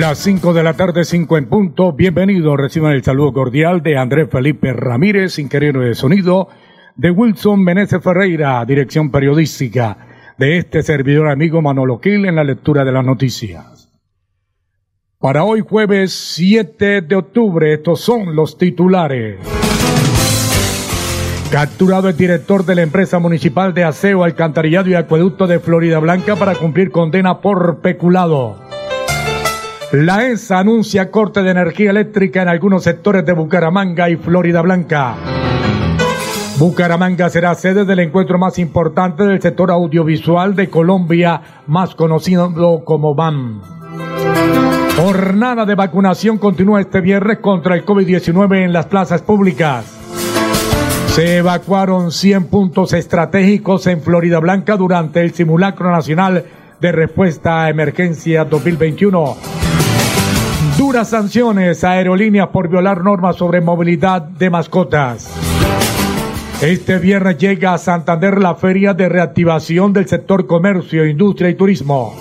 Las 5 de la tarde, 5 en punto. Bienvenidos. Reciban el saludo cordial de Andrés Felipe Ramírez, ingeniero de sonido, de Wilson Meneses Ferreira, dirección periodística, de este servidor amigo Manolo en la lectura de las noticias. Para hoy jueves 7 de octubre, estos son los titulares. Capturado el director de la empresa municipal de aseo, alcantarillado y acueducto de Florida Blanca para cumplir condena por peculado. La ESA anuncia corte de energía eléctrica en algunos sectores de Bucaramanga y Florida Blanca. Bucaramanga será sede del encuentro más importante del sector audiovisual de Colombia, más conocido como BAM. Jornada de vacunación continúa este viernes contra el COVID-19 en las plazas públicas. Se evacuaron 100 puntos estratégicos en Florida Blanca durante el simulacro nacional de respuesta a emergencia 2021. Duras sanciones a aerolíneas por violar normas sobre movilidad de mascotas. Este viernes llega a Santander la feria de reactivación del sector comercio, industria y turismo.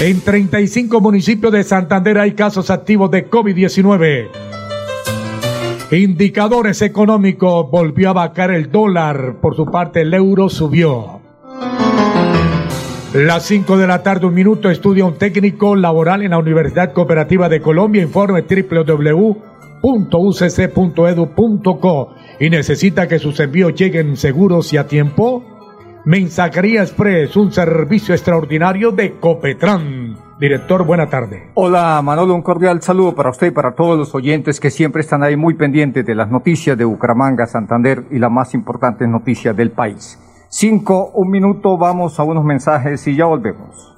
En 35 municipios de Santander hay casos activos de COVID-19. Indicadores económicos volvió a vacar el dólar, por su parte el euro subió. Las 5 de la tarde, un minuto, estudia un técnico laboral en la Universidad Cooperativa de Colombia. Informe www.ucc.edu.co y necesita que sus envíos lleguen seguros y a tiempo. Mensajería Express, un servicio extraordinario de Copetran. Director, buena tarde. Hola Manolo, un cordial saludo para usted y para todos los oyentes que siempre están ahí muy pendientes de las noticias de Bucaramanga, Santander y las más importantes noticias del país. Cinco, un minuto, vamos a unos mensajes y ya volvemos.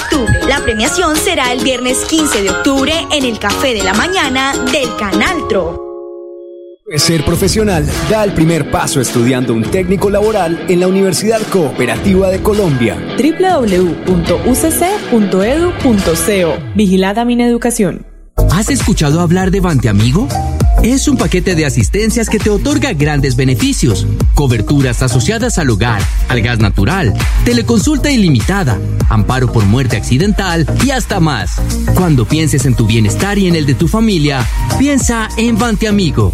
la premiación será el viernes 15 de octubre en el Café de la Mañana del Canal Tro. Ser profesional da el primer paso estudiando un técnico laboral en la Universidad Cooperativa de Colombia. www.ucc.edu.co Vigilada mi educación. ¿Has escuchado hablar de Bante Amigo? Es un paquete de asistencias que te otorga grandes beneficios, coberturas asociadas al hogar, al gas natural, teleconsulta ilimitada, amparo por muerte accidental y hasta más. Cuando pienses en tu bienestar y en el de tu familia, piensa en Bante Amigo.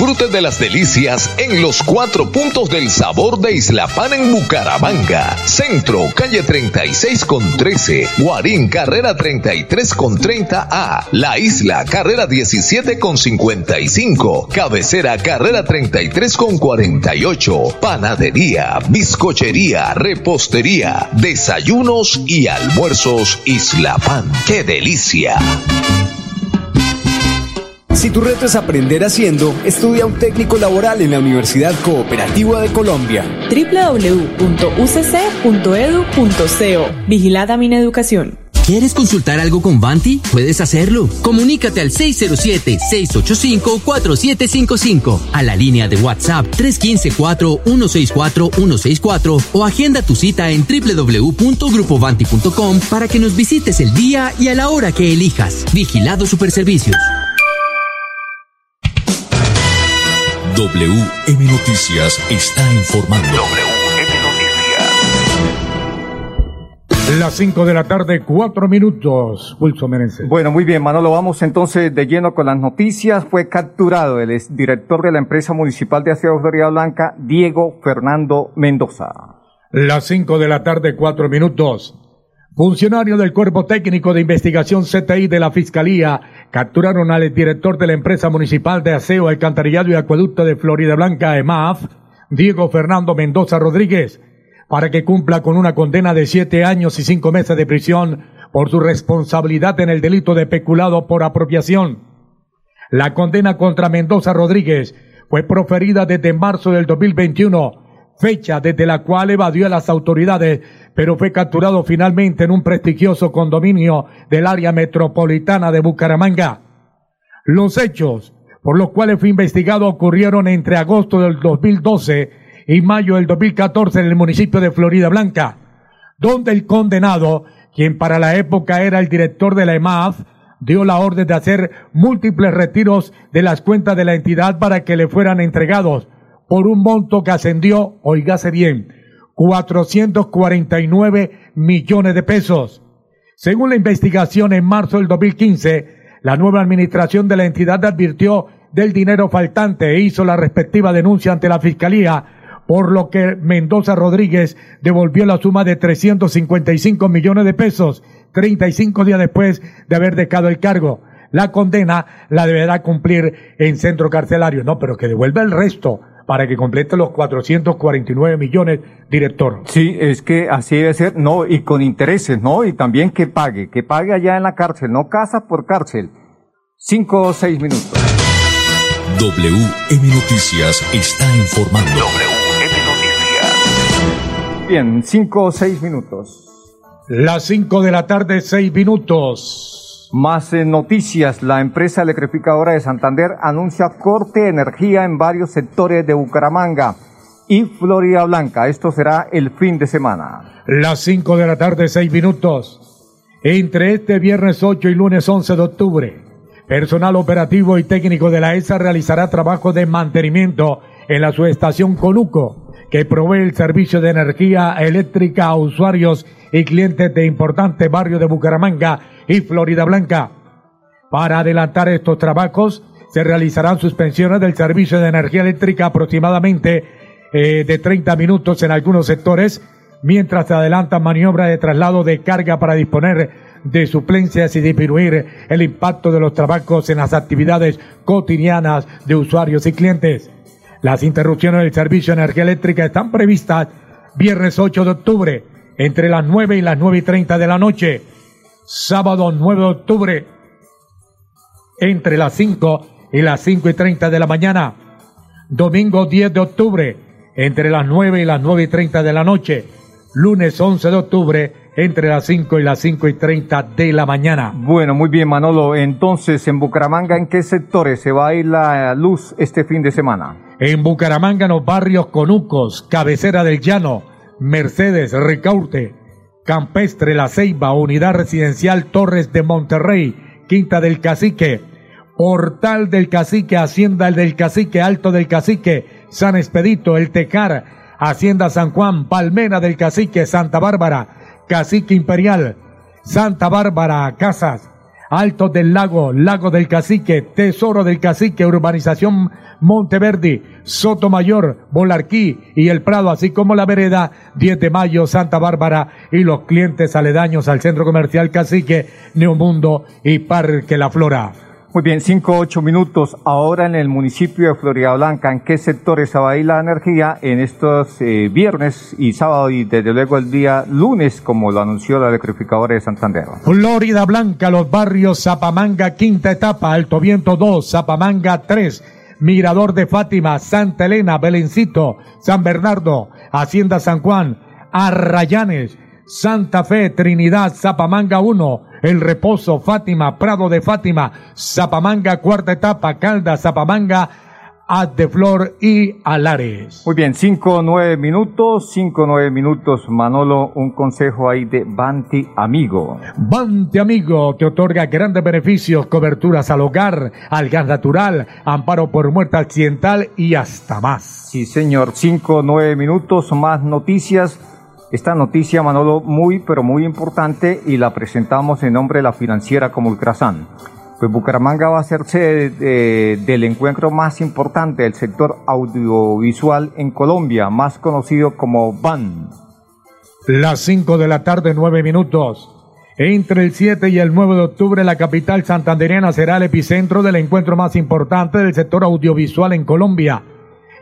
Disfrute de las delicias en los cuatro puntos del sabor de Isla Pan en Bucaramanga. Centro, calle 36 con 13. Guarín, carrera 33 con 30A. La Isla, carrera 17 con 55. Cabecera, carrera 33 con 48. Panadería, bizcochería, repostería, desayunos y almuerzos Isla Pan. ¡Qué delicia! Si tu reto es aprender haciendo, estudia un técnico laboral en la Universidad Cooperativa de Colombia. www.ucc.edu.co Vigilada mi educación. ¿Quieres consultar algo con Vanti? Puedes hacerlo. Comunícate al 607-685-4755, a la línea de WhatsApp 315-4164-164 o agenda tu cita en www.grupovanti.com para que nos visites el día y a la hora que elijas. Vigilado Superservicios. WM Noticias está informando. Las 5 de la tarde, 4 minutos. Pulso Meneses. Bueno, muy bien, Manolo. Vamos entonces de lleno con las noticias. Fue capturado el director de la empresa municipal de Aseo Florida Blanca, Diego Fernando Mendoza. Las 5 de la tarde, 4 minutos. Funcionarios del Cuerpo Técnico de Investigación CTI de la Fiscalía capturaron al director de la empresa municipal de aseo, alcantarillado y acueducto de Florida Blanca, EMAF, Diego Fernando Mendoza Rodríguez, para que cumpla con una condena de siete años y cinco meses de prisión por su responsabilidad en el delito de peculado por apropiación. La condena contra Mendoza Rodríguez fue proferida desde marzo del 2021, fecha desde la cual evadió a las autoridades, pero fue capturado finalmente en un prestigioso condominio del área metropolitana de Bucaramanga. Los hechos por los cuales fue investigado ocurrieron entre agosto del 2012 y mayo del 2014 en el municipio de Florida Blanca, donde el condenado, quien para la época era el director de la EMAF, dio la orden de hacer múltiples retiros de las cuentas de la entidad para que le fueran entregados por un monto que ascendió, oígase bien, 449 millones de pesos. Según la investigación en marzo del 2015, la nueva administración de la entidad advirtió del dinero faltante e hizo la respectiva denuncia ante la Fiscalía por lo que Mendoza Rodríguez devolvió la suma de 355 millones de pesos 35 días después de haber dejado el cargo. La condena la deberá cumplir en centro carcelario. No, pero que devuelva el resto para que complete los 449 millones, director. Sí, es que así debe ser, no, y con intereses, ¿no? Y también que pague, que pague allá en la cárcel, no casa por cárcel. Cinco o seis minutos. WM Noticias está informando. Bien, cinco o seis minutos. Las cinco de la tarde, seis minutos. Más eh, noticias. La empresa electrificadora de Santander anuncia corte de energía en varios sectores de Bucaramanga y Florida Blanca. Esto será el fin de semana. Las cinco de la tarde, seis minutos. Entre este viernes 8 y lunes 11 de octubre, personal operativo y técnico de la ESA realizará trabajo de mantenimiento en la subestación Conuco que provee el servicio de energía eléctrica a usuarios y clientes de importantes barrios de Bucaramanga y Florida Blanca. Para adelantar estos trabajos, se realizarán suspensiones del servicio de energía eléctrica aproximadamente eh, de 30 minutos en algunos sectores, mientras se adelantan maniobras de traslado de carga para disponer de suplencias y disminuir el impacto de los trabajos en las actividades cotidianas de usuarios y clientes. Las interrupciones del servicio de energía eléctrica están previstas viernes 8 de octubre entre las 9 y las 9 y 30 de la noche. Sábado 9 de octubre entre las 5 y las 5 y 30 de la mañana. Domingo 10 de octubre entre las 9 y las 9 y 30 de la noche. Lunes 11 de octubre entre las 5 y las 5 y 30 de la mañana. Bueno, muy bien, Manolo. Entonces, en Bucaramanga, ¿en qué sectores se va a ir la luz este fin de semana? En Bucaramanga, en los barrios Conucos, Cabecera del Llano, Mercedes, Ricaurte, Campestre, La Ceiba, Unidad Residencial Torres de Monterrey, Quinta del Cacique, Portal del Cacique, Hacienda del Cacique, Alto del Cacique, San Expedito, El Tecar, Hacienda San Juan, Palmera del Cacique, Santa Bárbara, Cacique Imperial, Santa Bárbara, Casas, Alto del Lago, Lago del Cacique, Tesoro del Cacique, Urbanización Monteverde, Sotomayor, Bolarquí y El Prado, así como la vereda 10 de Mayo, Santa Bárbara y los clientes aledaños al Centro Comercial Cacique, Neomundo y Parque La Flora. Muy bien, cinco, ocho minutos. Ahora en el municipio de Florida Blanca, ¿en qué sectores se va a ir la energía en estos eh, viernes y sábado y desde luego el día lunes, como lo anunció la electrificadora de Santander? Florida Blanca, los barrios Zapamanga, quinta etapa, Alto Viento 2, Zapamanga 3, Mirador de Fátima, Santa Elena, Belencito, San Bernardo, Hacienda San Juan, Arrayanes, Santa Fe, Trinidad, Zapamanga 1, El Reposo, Fátima, Prado de Fátima, Zapamanga, cuarta etapa, Calda, Zapamanga, de Flor y Alares. Muy bien, cinco, nueve minutos, cinco, nueve minutos, Manolo, un consejo ahí de Banti Amigo. Banti Amigo te otorga grandes beneficios, coberturas al hogar, al gas natural, amparo por muerte accidental y hasta más. Sí, señor, cinco, nueve minutos, más noticias. Esta noticia, Manolo, muy, pero muy importante y la presentamos en nombre de la financiera como Ultrasan. Pues Bucaramanga va a ser sede del encuentro más importante del sector audiovisual en Colombia, más conocido como BAN. Las 5 de la tarde, 9 minutos. Entre el 7 y el 9 de octubre, la capital santandereana será el epicentro del encuentro más importante del sector audiovisual en Colombia.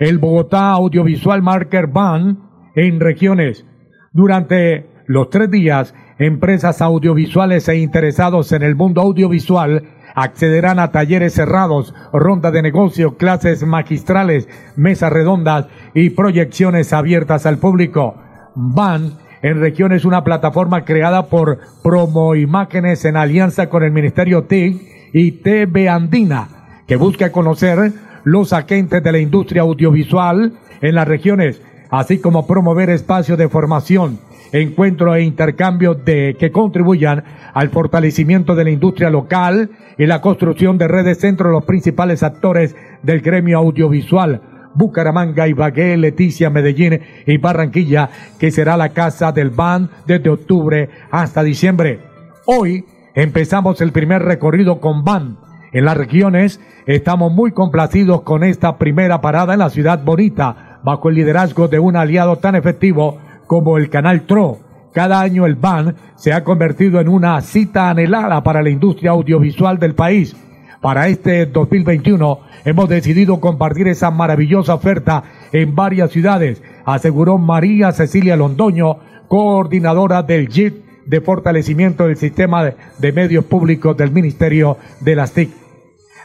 El Bogotá Audiovisual Marker BAN en regiones. Durante los tres días, empresas audiovisuales e interesados en el mundo audiovisual accederán a talleres cerrados, ronda de negocio, clases magistrales, mesas redondas y proyecciones abiertas al público. Van en regiones una plataforma creada por Promo Imágenes en alianza con el Ministerio TIC y TV Andina, que busca conocer los agentes de la industria audiovisual en las regiones, así como promover espacios de formación, encuentro e intercambio de que contribuyan al fortalecimiento de la industria local y la construcción de redes entre los principales actores del gremio audiovisual. Bucaramanga, Ibagué, Leticia, Medellín y Barranquilla, que será la casa del BAN desde octubre hasta diciembre. Hoy empezamos el primer recorrido con BAN. En las regiones estamos muy complacidos con esta primera parada en la ciudad bonita, bajo el liderazgo de un aliado tan efectivo como el Canal TRO. Cada año el BAN se ha convertido en una cita anhelada para la industria audiovisual del país. Para este 2021 hemos decidido compartir esa maravillosa oferta en varias ciudades, aseguró María Cecilia Londoño, coordinadora del JIT de fortalecimiento del sistema de medios públicos del Ministerio de las TIC.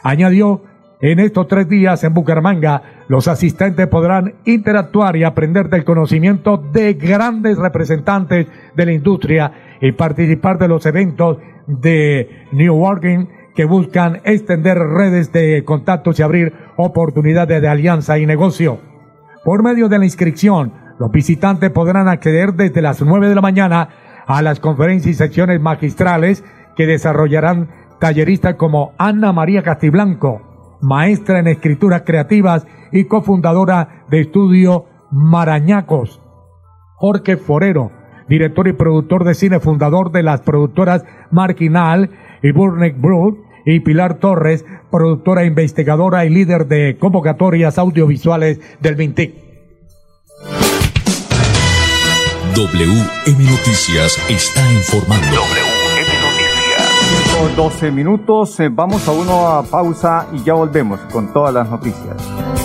Añadió en estos tres días en Bucaramanga, los asistentes podrán interactuar y aprender del conocimiento de grandes representantes de la industria y participar de los eventos de New Working que buscan extender redes de contactos y abrir oportunidades de alianza y negocio. Por medio de la inscripción, los visitantes podrán acceder desde las 9 de la mañana a las conferencias y secciones magistrales que desarrollarán talleristas como Ana María Castiblanco, maestra en escrituras creativas y cofundadora de Estudio Marañacos. Jorge Forero, director y productor de cine, fundador de las productoras Marquinal y Burnick Brood, y Pilar Torres, productora investigadora y líder de convocatorias audiovisuales del MINTIC. WM Noticias está informando. 12 minutos, eh, vamos a uno a pausa y ya volvemos con todas las noticias.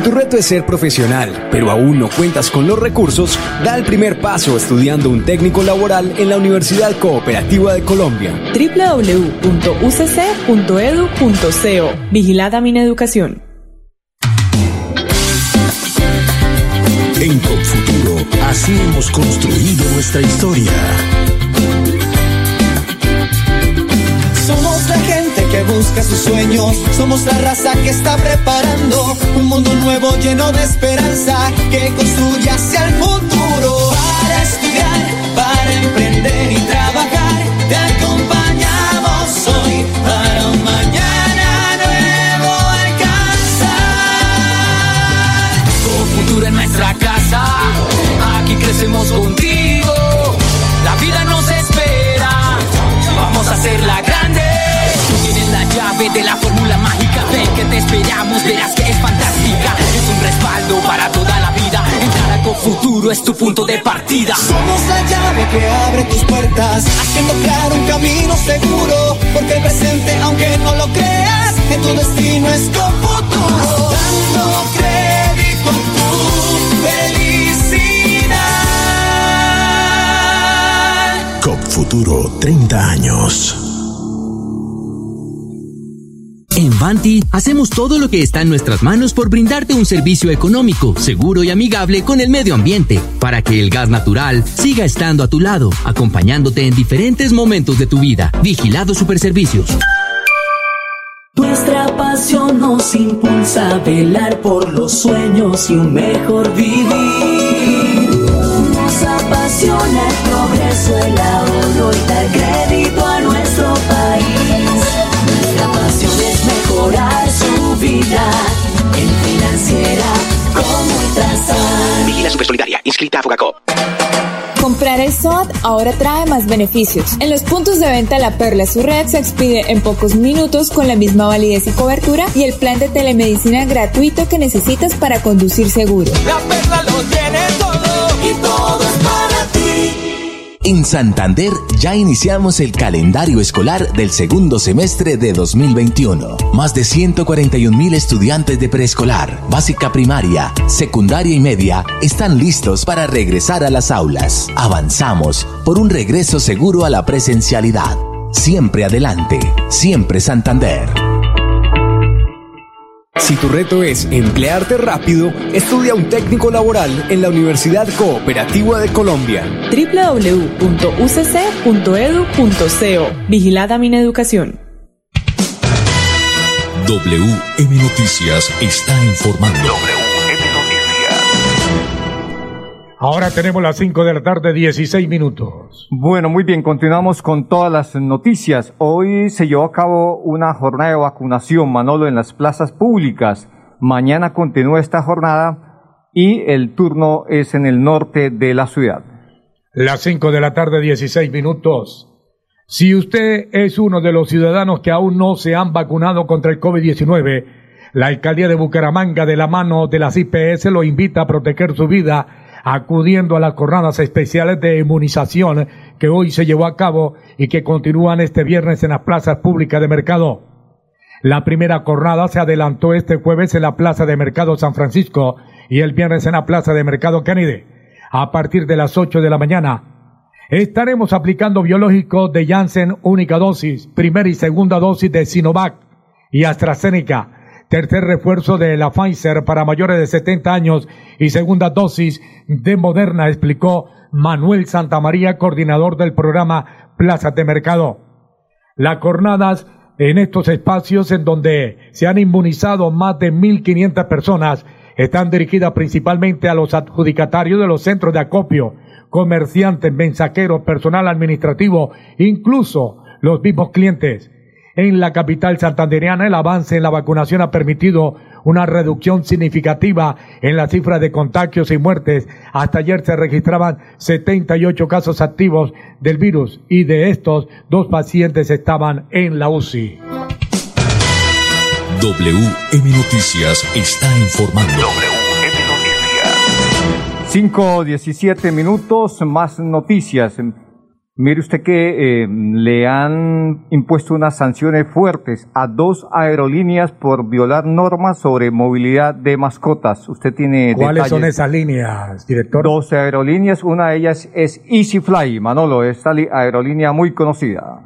Si tu reto es ser profesional, pero aún no cuentas con los recursos, da el primer paso estudiando un técnico laboral en la Universidad Cooperativa de Colombia. www.ucc.edu.co Vigilada Mineducación. En Confuturo, así hemos construido nuestra historia. Que busca sus sueños. Somos la raza que está preparando un mundo nuevo lleno de esperanza que construye hacia el futuro. Punto de partida. Somos la llave que abre tus puertas, haciendo claro un camino seguro. Porque el presente, aunque no lo creas, en tu destino es con futuro. Dando crédito a tu felicidad. COP Futuro 30 años. En Vanti hacemos todo lo que está en nuestras manos por brindarte un servicio económico, seguro y amigable con el medio ambiente, para que el gas natural siga estando a tu lado, acompañándote en diferentes momentos de tu vida. Vigilado Superservicios. Nuestra pasión nos impulsa a velar por los sueños y un mejor vivir. Nos apasiona el progreso, el ahorro y dar Vigila Supersolidaria, inscrita a Fogacop. Comprar el SOAT ahora trae más beneficios. En los puntos de venta La Perla su red se expide en pocos minutos con la misma validez y cobertura y el plan de telemedicina gratuito que necesitas para conducir seguro. La perla lo tiene todo y todo. En Santander ya iniciamos el calendario escolar del segundo semestre de 2021. Más de 141 mil estudiantes de preescolar, básica primaria, secundaria y media están listos para regresar a las aulas. Avanzamos por un regreso seguro a la presencialidad. Siempre adelante, siempre Santander. Si tu reto es emplearte rápido, estudia un técnico laboral en la Universidad Cooperativa de Colombia. www.ucc.edu.co Vigilada Mineducación. WM Noticias está informando. Ahora tenemos las 5 de la tarde, 16 minutos. Bueno, muy bien, continuamos con todas las noticias. Hoy se llevó a cabo una jornada de vacunación, Manolo, en las plazas públicas. Mañana continúa esta jornada y el turno es en el norte de la ciudad. Las 5 de la tarde, 16 minutos. Si usted es uno de los ciudadanos que aún no se han vacunado contra el COVID-19, la alcaldía de Bucaramanga, de la mano de las IPS, lo invita a proteger su vida acudiendo a las jornadas especiales de inmunización que hoy se llevó a cabo y que continúan este viernes en las plazas públicas de mercado. La primera jornada se adelantó este jueves en la Plaza de Mercado San Francisco y el viernes en la Plaza de Mercado Kennedy. A partir de las 8 de la mañana, estaremos aplicando biológicos de Janssen única dosis, primera y segunda dosis de Sinovac y AstraZeneca, tercer refuerzo de la Pfizer para mayores de 70 años y segunda dosis de Moderna, explicó Manuel Santamaría, coordinador del programa Plazas de Mercado. Las jornadas en estos espacios en donde se han inmunizado más de 1.500 personas están dirigidas principalmente a los adjudicatarios de los centros de acopio, comerciantes, mensajeros, personal administrativo, incluso los mismos clientes. En la capital santandereana el avance en la vacunación ha permitido una reducción significativa en la cifra de contagios y muertes. Hasta ayer se registraban 78 casos activos del virus y de estos dos pacientes estaban en la UCI. WM Noticias está informando. Cinco, diecisiete minutos, más noticias. Mire usted que eh, le han impuesto unas sanciones fuertes a dos aerolíneas por violar normas sobre movilidad de mascotas. Usted tiene ¿Cuáles son esas líneas, director? Dos aerolíneas, una de ellas es EasyFly, Manolo, esta aerolínea muy conocida.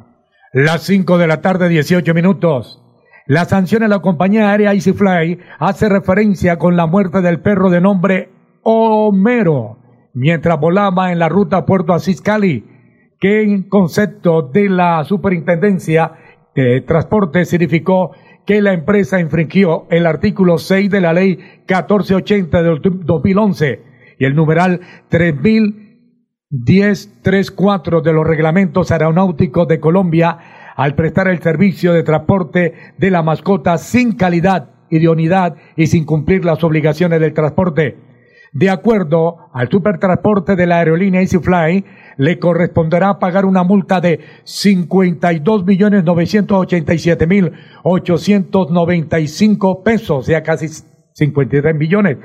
Las 5 de la tarde, 18 minutos. La sanción a la compañía aérea EasyFly hace referencia con la muerte del perro de nombre Homero mientras volaba en la ruta Puerto Asís Cali, que en concepto de la Superintendencia de Transporte significó que la empresa infringió el artículo 6 de la ley 1480 del 2011 y el numeral 301034 de los reglamentos aeronáuticos de Colombia al prestar el servicio de transporte de la mascota sin calidad, idoneidad y sin cumplir las obligaciones del transporte. De acuerdo al supertransporte de la aerolínea EasyFly, le corresponderá pagar una multa de 52.987.895 pesos, o sea, casi 53 millones,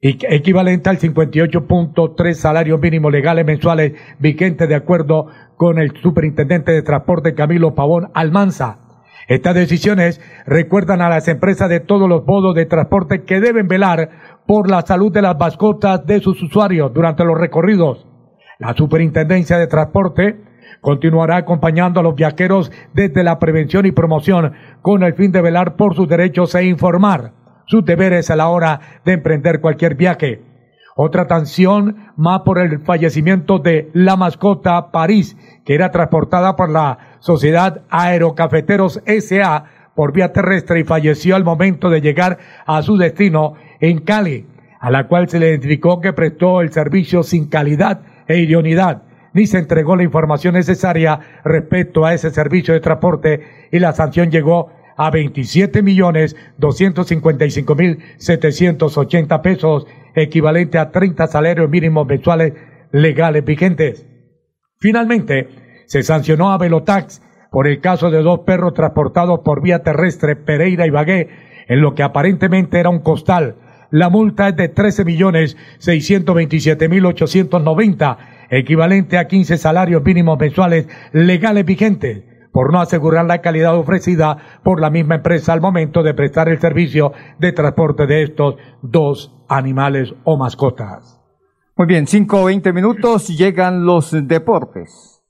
equivalente al 58.3 salarios mínimos legales mensuales vigentes de acuerdo con el superintendente de transporte Camilo Pavón Almanza. Estas decisiones recuerdan a las empresas de todos los modos de transporte que deben velar por la salud de las mascotas de sus usuarios durante los recorridos. La Superintendencia de Transporte continuará acompañando a los viajeros desde la prevención y promoción con el fin de velar por sus derechos e informar sus deberes a la hora de emprender cualquier viaje. Otra tensión más por el fallecimiento de la mascota París, que era transportada por la Sociedad Aerocafeteros SA por vía terrestre y falleció al momento de llegar a su destino en Cali, a la cual se le identificó que prestó el servicio sin calidad e idoneidad, ni se entregó la información necesaria respecto a ese servicio de transporte y la sanción llegó a 27 millones 255 mil 780 pesos, equivalente a 30 salarios mínimos mensuales legales vigentes. Finalmente, se sancionó a Velotax por el caso de dos perros transportados por vía terrestre Pereira y Bagué en lo que aparentemente era un costal. La multa es de 13 millones 627 mil 890, equivalente a 15 salarios mínimos mensuales legales vigentes por no asegurar la calidad ofrecida por la misma empresa al momento de prestar el servicio de transporte de estos dos animales o mascotas. Muy bien, 5 o 20 minutos llegan los deportes.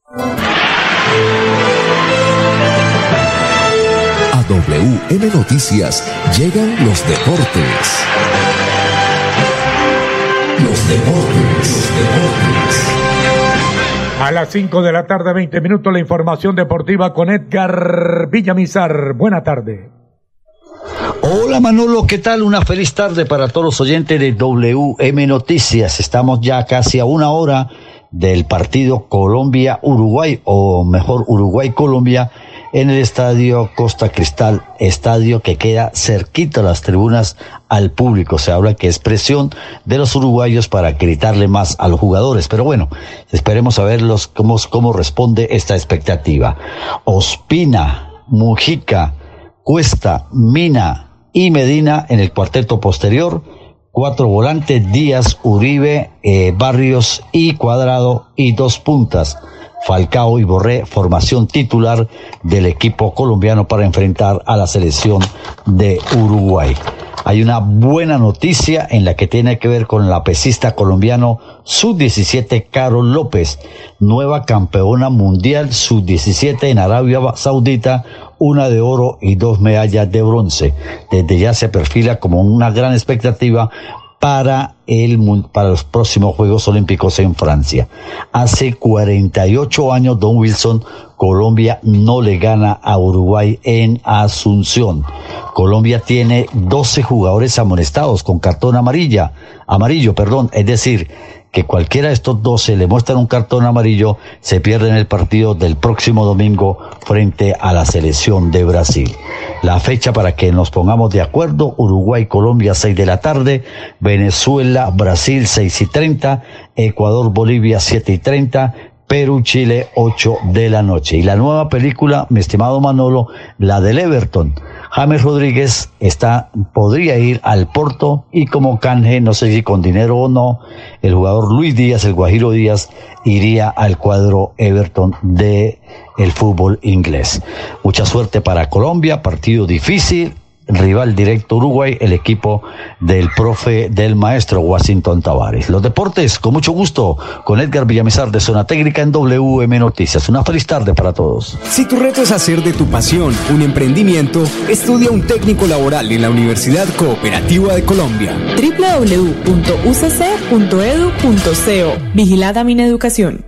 A WM Noticias llegan los deportes. Los deportes, los deportes. A las 5 de la tarde, 20 minutos, la información deportiva con Edgar Villamizar. Buena tarde. Hola Manolo, ¿qué tal? Una feliz tarde para todos los oyentes de WM Noticias. Estamos ya casi a una hora del partido Colombia-Uruguay, o mejor Uruguay-Colombia, en el estadio Costa Cristal, estadio que queda cerquita a las tribunas al público. Se habla que es presión de los uruguayos para gritarle más a los jugadores. Pero bueno, esperemos a ver cómo, cómo responde esta expectativa. Ospina, Mujica, Cuesta, Mina y Medina en el cuarteto posterior. Cuatro volantes, Díaz, Uribe, eh, Barrios y Cuadrado y dos puntas. Falcao y Borré, formación titular del equipo colombiano para enfrentar a la selección de Uruguay. Hay una buena noticia en la que tiene que ver con la pesista colombiano sub-17 Carol López, nueva campeona mundial sub-17 en Arabia Saudita, una de oro y dos medallas de bronce. Desde ya se perfila como una gran expectativa para, el, para los próximos Juegos Olímpicos en Francia. Hace 48 años, Don Wilson, Colombia no le gana a Uruguay en Asunción. Colombia tiene 12 jugadores amonestados con cartón amarilla, amarillo, perdón, es decir, que cualquiera de estos 12 le muestran un cartón amarillo, se pierde en el partido del próximo domingo frente a la selección de Brasil. La fecha para que nos pongamos de acuerdo, Uruguay, Colombia, 6 de la tarde, Venezuela, Brasil, 6 y 30, Ecuador, Bolivia, 7 y 30, Perú, Chile, 8 de la noche. Y la nueva película, mi estimado Manolo, la del Everton. James Rodríguez está, podría ir al Porto y como canje, no sé si con dinero o no, el jugador Luis Díaz, el Guajiro Díaz, iría al cuadro Everton de el fútbol inglés. Mucha suerte para Colombia, partido difícil, rival directo Uruguay, el equipo del profe del maestro Washington Tavares. Los deportes, con mucho gusto, con Edgar Villamizar de Zona Técnica en WM Noticias. Una feliz tarde para todos. Si tu reto es hacer de tu pasión un emprendimiento, estudia un técnico laboral en la Universidad Cooperativa de Colombia. www.ucc.edu.co Vigilada mi educación.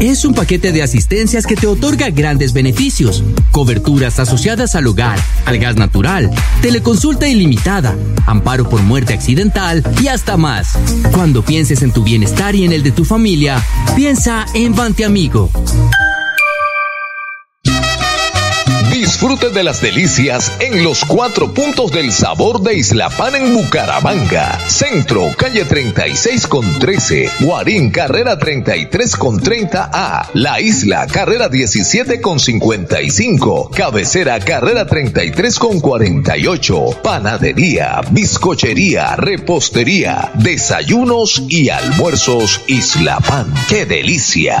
Es un paquete de asistencias que te otorga grandes beneficios, coberturas asociadas al hogar, al gas natural, teleconsulta ilimitada, amparo por muerte accidental y hasta más. Cuando pienses en tu bienestar y en el de tu familia, piensa en Bante Amigo. Disfrute de las delicias en los cuatro puntos del sabor de Isla Pan en Bucaramanga. Centro, calle 36 con 13. Guarín, carrera 33 con 30A. La Isla, carrera 17 con 55. Cabecera, carrera 33 con 48. Panadería, bizcochería, repostería, desayunos y almuerzos Isla Pan. ¡Qué delicia!